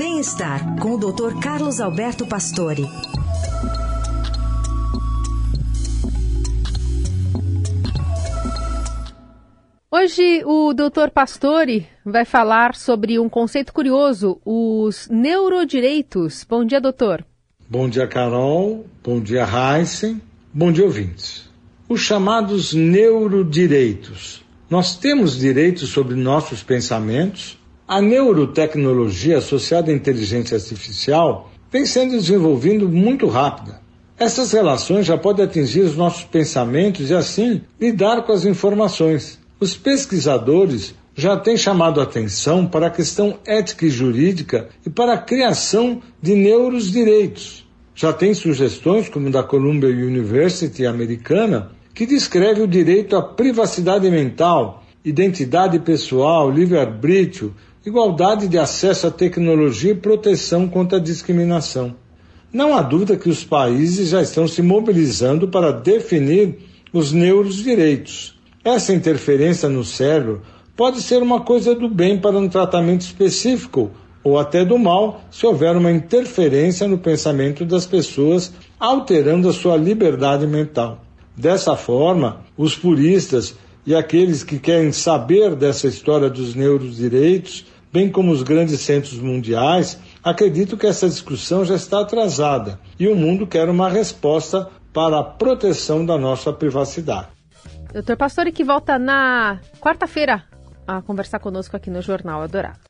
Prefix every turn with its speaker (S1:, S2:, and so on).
S1: Bem-estar com o Dr. Carlos Alberto Pastore.
S2: Hoje o Dr. Pastore vai falar sobre um conceito curioso, os neurodireitos. Bom dia, doutor.
S3: Bom dia, Carol. Bom dia, Heisen. Bom dia, ouvintes. Os chamados neurodireitos. Nós temos direitos sobre nossos pensamentos. A neurotecnologia associada à inteligência artificial vem sendo desenvolvida muito rápida. Essas relações já podem atingir os nossos pensamentos e, assim, lidar com as informações. Os pesquisadores já têm chamado atenção para a questão ética e jurídica e para a criação de neurodireitos. Já tem sugestões, como da Columbia University americana, que descreve o direito à privacidade mental, identidade pessoal, livre-arbítrio, igualdade de acesso à tecnologia e proteção contra a discriminação. Não há dúvida que os países já estão se mobilizando para definir os neurodireitos essa interferência no cérebro pode ser uma coisa do bem para um tratamento específico ou até do mal se houver uma interferência no pensamento das pessoas, alterando a sua liberdade mental. Dessa forma, os puristas e aqueles que querem saber dessa história dos neurodireitos, bem como os grandes centros mundiais, acreditam que essa discussão já está atrasada e o mundo quer uma resposta para a proteção da nossa privacidade.
S2: Doutor Pastore, que volta na quarta-feira a conversar conosco aqui no Jornal Adorado.